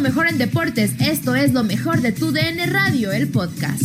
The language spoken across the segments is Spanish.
Lo mejor en deportes. Esto es lo mejor de tu DN Radio, el podcast.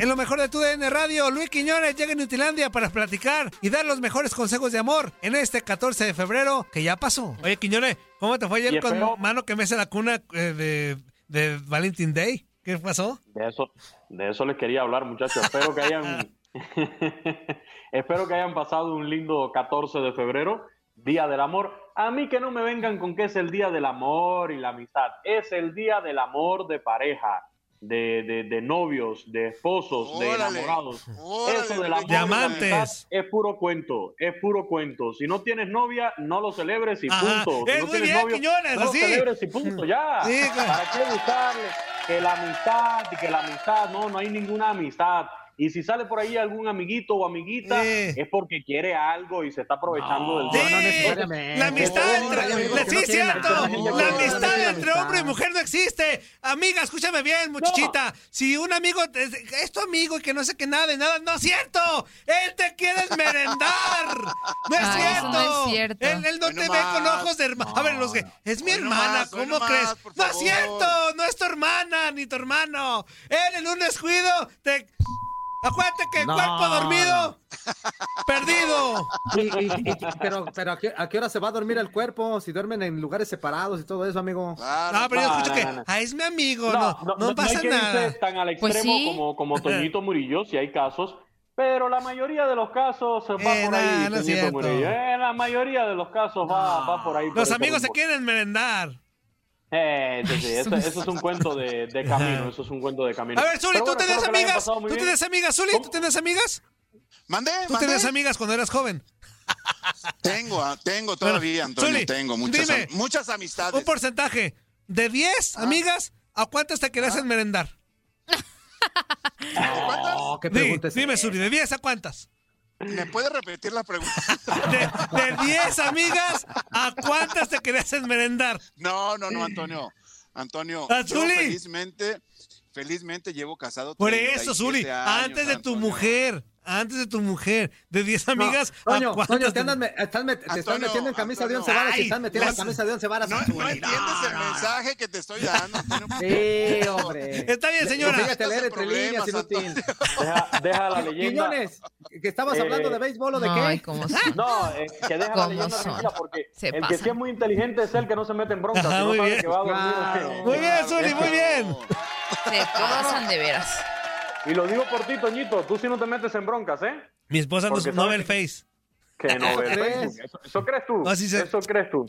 En lo mejor de tu DN Radio, Luis Quiñones llega en Utilandia para platicar y dar los mejores consejos de amor en este 14 de febrero que ya pasó. Oye, Quiñones, ¿cómo te fue ayer con espero- mano que me hace la cuna eh, de, de Valentine Day? ¿Qué pasó? De eso, de eso les quería hablar, muchachos. Espero que hayan, espero que hayan pasado un lindo 14 de febrero, Día del Amor. A mí que no me vengan con que es el Día del Amor y la amistad. Es el Día del Amor de pareja, de, de, de novios, de esposos, de enamorados. órale, Eso del amor y De la amantes. amistad es puro cuento, es puro cuento. Si no tienes novia, no lo celebres y Ajá. punto. Si Es no muy tienes bien, novio, Quiñones, no lo celebres y punto, ya. Sí, claro. ¿Para qué buscarle? Que la amistad y que la amistad, no, no hay ninguna amistad. Y si sale por ahí algún amiguito o amiguita, Sí. es porque quiere algo y se está aprovechando del Sí, necesariamente. la amistad entre, la- que sí, no cierto, la la amistad. entre hombre y mujer no existe. Amiga, escúchame bien, muchachita. Si un amigo es tu amigo y que no sé qué nada de nada, no es cierto. Él te quiere merendar. No es Ay, cierto. no es cierto. Él, él no te no ve con ojos de hermano. A ver, los que es mi no hermana, más, ¿cómo no crees? más, no es cierto, no es tu hermana ni tu hermano. Él en un descuido te Acuérdate que el No, cuerpo dormido, perdido. Y- y- y- pero pero ¿a, qué, a qué hora se va a dormir el cuerpo? Si duermen en lugares separados y todo eso, amigo. Claro. No, pero yo No, escucho no, que no, no. ah, es mi amigo, no, no, no pasa hay que nada. irse tan al Pues extremo sí. como, como Toñito Murillo, si hay casos. Pero la mayoría de los casos va Eh, por nah, ahí, no es Toñito cierto. Murillo. Eh, la mayoría de los casos va, va por ahí. por Los ese amigos se quieren merendar. Eh, sí, sí, eso, eso es un cuento de, de camino, eso es un cuento de camino. A ver, Zuli, ¿tú bueno, tenías amigas? ¿Tú tenías amigas, Zuli? ¿Tú tenías amigas? ¿Mandé? ¿Tú ¿Mandé? tenías amigas cuando eras joven? Tengo, ah, tengo todavía, Bueno, Antonio, Zuli, tengo muchas, dime, am- muchas amistades. Un porcentaje. ¿De 10 amigas, a cuántas te querías merendar? Oh, qué Di- pregunta es dime, Zuli, ¿de 10 a cuántas? ¿Me puedes repetir la pregunta? De, de 10 amigas, ¿a cuántas te querías merendar? No, no, no, Antonio. Antonio, Ah, yo Zuli. felizmente, felizmente llevo casado Por 37 eso, Zuli, años, antes de tu Antonio. mujer, antes de tu mujer, de 10 amigas, No, ¿a Toño, cuántas Toño, te, andas me- estás met- te estás metiendo en camisa de Antonio. 11 varas Ay, y estás metiendo en las- camisa de 11 varas. No, no entiendes el mensaje que te estoy dando. Sí, hombre. Está bien, señora. A leer entre líneas, inútil. Deja, deja la leyenda. Quiñones, que estabas Eh, hablando de béisbol o de Ay, qué? cómo son. No, eh, que deja la ¿Cómo leyenda son? tranquila porque Se el que sí es muy inteligente es el que no se mete en bronca. Ajá, no muy bien. que va a dormir. Claro. Muy bien, Zuli, muy bien. Se pasan de veras. Y lo digo por ti, Toñito, tú sí no te metes en broncas, ¿eh? Mi esposa no, Porque no ve el face. Que no ve el? Facebook. Eso, eso crees tú. Así se- Eso crees tú.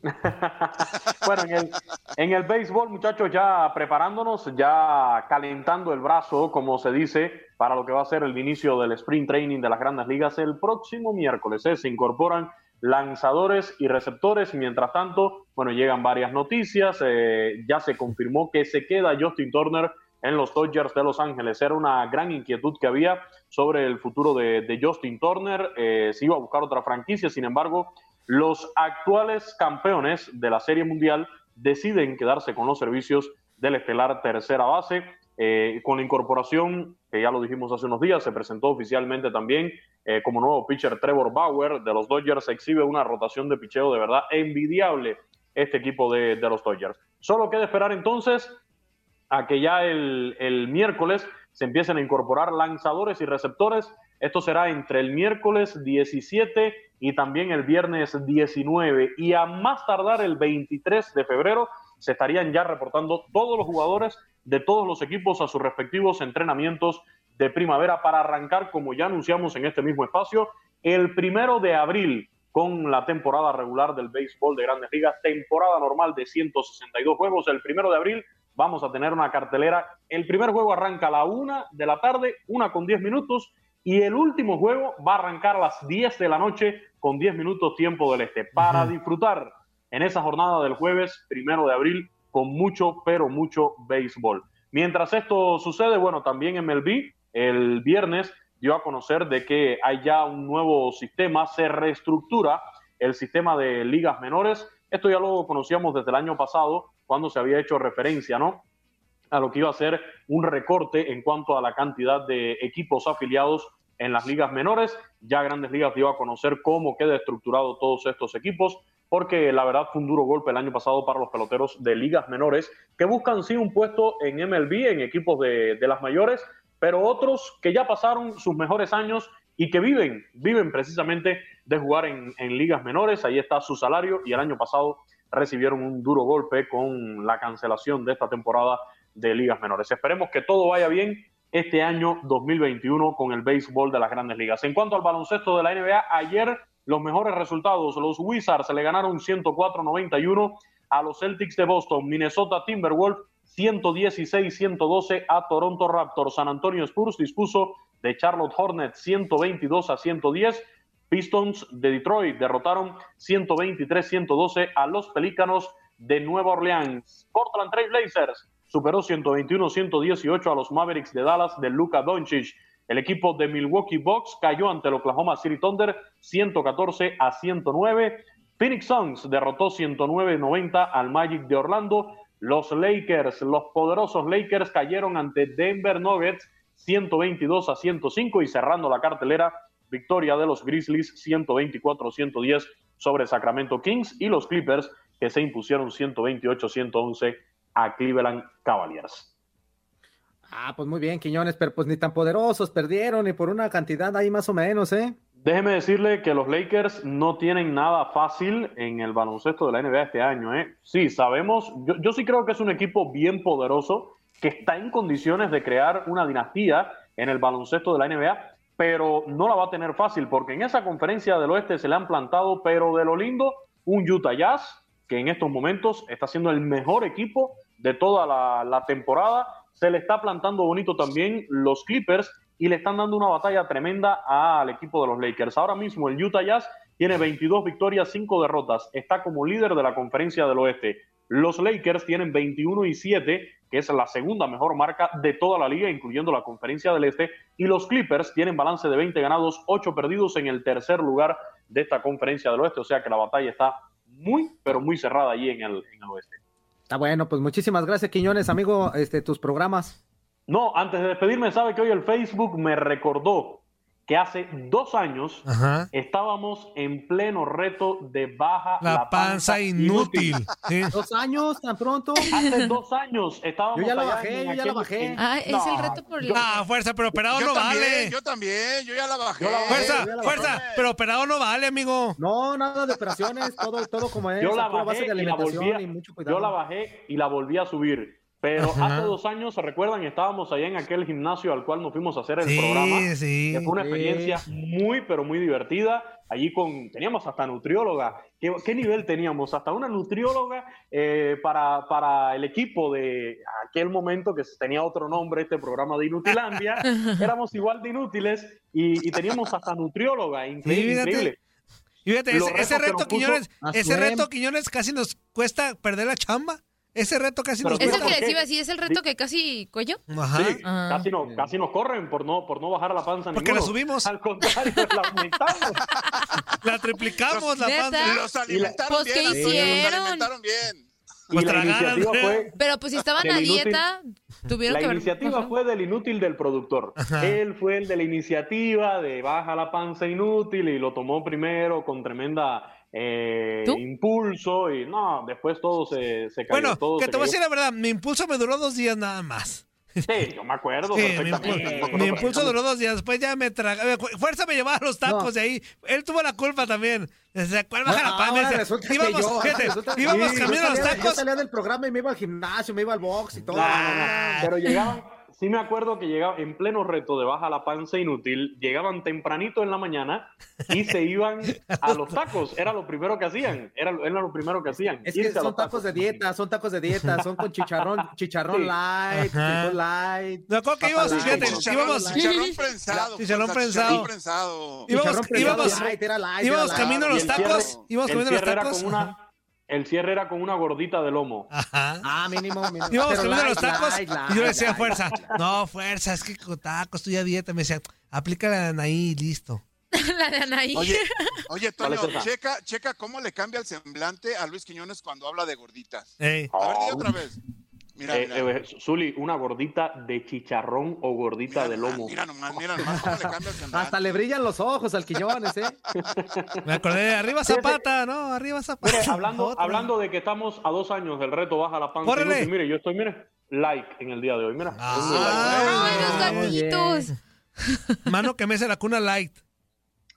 bueno, en el, en el béisbol, muchachos, ya preparándonos, ya calentando el brazo, como se dice, para lo que va a ser el inicio del sprint training de las grandes ligas el próximo miércoles. ¿eh? Se incorporan lanzadores y receptores. Mientras tanto, bueno, llegan varias noticias. eh, ya se confirmó que se queda Justin Turner en los Dodgers de Los Ángeles. Era una gran inquietud que había sobre el futuro de, Justin Turner. Eh, se iba a buscar otra franquicia, sin embargo, los actuales campeones de la Serie Mundial deciden quedarse con los servicios del estelar tercera base. Eh, con la incorporación, que ya lo dijimos hace unos días, se presentó oficialmente también eh, como nuevo pitcher Trevor Bauer de los Dodgers. Exhibe una rotación de picheo de verdad envidiable este equipo de los Dodgers. Solo queda esperar entonces a que ya el, el miércoles se empiecen a incorporar lanzadores y receptores. Esto será entre el miércoles 17 y también el viernes 19. Y a más tardar el 23 de febrero se estarían ya reportando todos los jugadores de todos los equipos a sus respectivos entrenamientos de primavera para arrancar, como ya anunciamos en este mismo espacio, el primero de abril con la temporada regular del béisbol de grandes ligas, temporada normal de 162 juegos. El primero de abril vamos a tener una cartelera. El primer juego arranca a la una de la tarde, una con 10 minutos, Y el último juego va a arrancar a las 10 de la noche con 10 minutos tiempo del este para disfrutar en esa jornada del jueves primero de abril con mucho, pero mucho béisbol. Mientras esto sucede, bueno, también MLB el viernes dio a conocer de que hay ya un nuevo sistema, se reestructura el sistema de ligas menores. Esto ya lo conocíamos desde el año pasado, cuando se había hecho referencia, ¿no? A lo que iba a ser un recorte en cuanto a la cantidad de equipos afiliados en las ligas menores. Ya Grandes Ligas dio a conocer cómo queda estructurado todos estos equipos, porque la verdad fue un duro golpe el año pasado para los peloteros de ligas menores que buscan sí un puesto en MLB, en equipos de, de las mayores, pero otros que ya pasaron sus mejores años y que viven, viven precisamente de jugar en, en, ligas menores. Ahí está su salario y el año pasado recibieron un duro golpe con la cancelación de esta temporada de ligas menores. Esperemos que todo vaya bien este año 2021 con el béisbol de las grandes ligas. En cuanto al baloncesto de la NBA, ayer los mejores resultados. Los Wizards le ganaron 104-91 a los Celtics de Boston. Minnesota Timberwolves 116-112 a Toronto Raptors. San Antonio Spurs dispuso de Charlotte Hornets 122 a 110. Pistons de Detroit derrotaron 123-112 a los Pelícanos de Nueva Orleans. Portland Trail Blazers superó 121-118 a los Mavericks de Dallas de Luka Doncic. El equipo de Milwaukee Bucks cayó ante el Oklahoma City Thunder 114 a 109. Phoenix Suns derrotó 109-90 al Magic de Orlando. Los Lakers, los poderosos Lakers cayeron ante Denver Nuggets 122 a 105 y cerrando la cartelera, victoria de los Grizzlies 124-110 sobre Sacramento Kings y los Clippers que se impusieron 128-111 a Cleveland Cavaliers. Ah, pues muy bien, Quiñones, pero pues ni tan poderosos perdieron y por una cantidad ahí más o menos, ¿eh? Déjeme decirle que los Lakers no tienen nada fácil en el baloncesto de la NBA este año, ¿eh? Sí, sabemos, yo, yo sí creo que es un equipo bien poderoso que está en condiciones de crear una dinastía en el baloncesto de la NBA, pero no la va a tener fácil porque en esa conferencia del oeste se le han plantado, pero de lo lindo, un Utah Jazz que en estos momentos está siendo el mejor equipo de toda la, temporada. Se le está plantando bonito también los Clippers y le están dando una batalla tremenda al equipo de los Lakers. Ahora mismo el Utah Jazz tiene 22 victorias, 5 derrotas. Está como líder de la conferencia del oeste. Los Lakers tienen 21 y 7, que es la segunda mejor marca de toda la liga, incluyendo la conferencia del este. Y los Clippers tienen balance de 20 ganados, 8 perdidos en el tercer lugar de esta conferencia del oeste. O sea que la batalla está muy, pero muy cerrada allí en el, en el oeste. Está bueno, pues muchísimas gracias, Quiñones, amigo, este, tus programas. No, antes de despedirme, sabe que hoy el Facebook me recordó que hace dos años Ajá. estábamos en pleno reto de baja La, panza, inútil. Sí. ¿Dos años tan pronto? Hace dos años estábamos Yo ya la allá bajé, yo ya la aquel- bajé. en- Ah, es No, el reto por yo- Ah, fuerza, pero operado Yo no también, vale. yo también, yo ya la bajé. Yo la bajé. Fuerza, yo ya la fuerza, bajé. pero operado no vale, amigo. No, nada de operaciones, todo, todo como es. Yo la a pura bajé base de y la alimentación volví a- y mucho cuidado. Yo la bajé y la volví a subir. Pero Ajá. hace dos años, ¿se recuerdan? Estábamos allá en aquel gimnasio al cual nos fuimos a hacer el Sí, programa. sí. que fue una Sí. experiencia muy, pero muy divertida. Allí con, teníamos hasta nutrióloga. ¿Qué, qué nivel teníamos? Hasta una nutrióloga eh, para, para el equipo de aquel momento que tenía otro nombre, este programa de Inutilandia. Éramos igual de inútiles y, y teníamos hasta nutrióloga. Increíble, increíble. Y fíjate, ese, ese que reto, puso Quiñones, a ese reto, Quiñones, casi nos cuesta perder la chamba. Ese reto casi Pero nos Es el que ¿por les iba a decir, es el reto que casi cuello. Ajá. Sí, Ah. casi, no, casi nos corren por no, por no bajar la panza. Porque la subimos. Al contrario, la aumentamos. La triplicamos, la Neta. panza. Los alimentaron Pues, ¿qué bien, hicieron? Los alimentaron bien. Pues la iniciativa fue Pero pues si estaban a inútil. dieta, tuvieron La que haber- iniciativa fue del inútil del productor. Él fue el de la iniciativa de baja la panza inútil y lo tomó primero con tremenda eh, ¿Tú? impulso y no, después todo se, se cayó. Bueno, todo que te voy a cayó. decir la verdad, mi impulso me duró dos días nada más. Sí, yo me acuerdo Sí, mi impulso, mi duró dos días. Después ya me tragaba. Fuerza me llevaba a los tacos No. de ahí. Él tuvo la culpa también. Decía, ¿cuál baja la Ah, que íbamos, yo, íbamos Sí, camino yo a los salía- Yo tacos. salía del programa y me iba al gimnasio, me iba al box y todo. No, no, no. Pero llegaban, sí me acuerdo que llegaba en pleno reto de baja la panza inútil, llegaban tempranito en la mañana y se iban a los tacos. Era lo primero que hacían. Era, era lo primero que hacían. Es que a son los tacos de dieta, son tacos de dieta, son con chicharrón, chicharrón Sí. light, light. Acuerdo que íbamos, light. fíjate, Chicharrón, íbamos- chicharrón prensado. Chicharrón prensado. Íbamos- íbamos- light, era light, íbamos era camino a light. los tacos, íbamos el comiendo los tacos. El cierre era con una gordita de lomo. Ajá. Ah, mínimo, mínimo. Íbamos Pero comiendo los tacos light, y yo le decía fuerza. No, fuerza, es que con tacos, estoy a dieta. Me decía, aplícala ahí, listo. La de Anaí. Oye, oye, Toño, checa, checa cómo le cambia el semblante a Luis Quiñones cuando habla de gorditas. Ey. A ver, di otra vez. Mira, Eh, mira. eh, Zuli, una gordita de chicharrón o gordita Mira de nomás, lomo. Mira nomás, mira nomás cómo le cambia el. Hasta le brillan los ojos al Quiñones, ¿eh? Me acordé arriba Zapata, ¿no? Arriba Zapata. Mire, hablando, Otra. hablando de que estamos a dos años del reto Baja la Panza Córrele. Inútil, mire, yo estoy, mire, like en el día de hoy, mira. Ah. Like. Ay, los bien. gatitos. Mano que me hace la cuna light.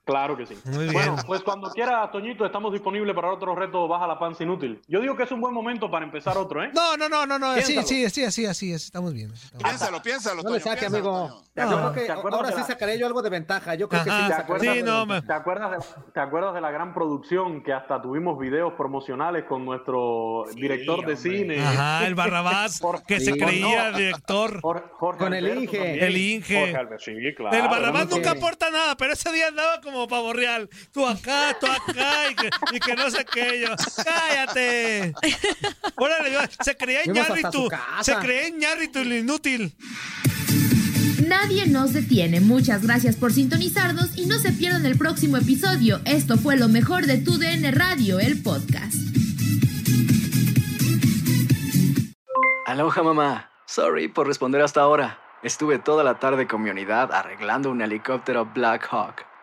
Claro que sí. Muy bien. Bueno, pues cuando quiera, Toñito, estamos disponibles para otro reto Baja la Panza Inútil. Yo digo que es un buen momento para empezar otro, ¿eh? No, no, no, no, no. Sí, Piénsalo. sí, sí, así, así, así, estamos bien. estamos bien. Piénsalo, piénsalo, No Toño. le saque, piénsalo, amigo. Toño. Yo No. creo que ¿Te acuerdas ahora sí sacaré yo algo de ventaja. Yo creo que sí ¿Te acuerdas, Sí, de no, ventaja. me- ¿Te acuerdas, de, ¿Te acuerdas de la gran producción que hasta tuvimos videos promocionales con nuestro director de cine? Ajá, el Barrabás Por- que se creía No. director. Jorge, Con el Inge. también. El Inge. Jorge sí, claro. El Barrabás nunca aporta nada, pero ese día andaba como pavo real. Tú acá, tú acá, y que, y que no sé qué. Yo, cállate. Órale, yo, se creía Ñarritu. Se creía Ñarritu, el inútil. Nadie nos detiene. Muchas gracias por sintonizarnos y no se pierdan el próximo episodio. Esto fue lo mejor de tu DN Radio, el podcast. Aloha mamá. Sorry por responder hasta ahora. Estuve toda la tarde con mi unidad arreglando un helicóptero Black Hawk.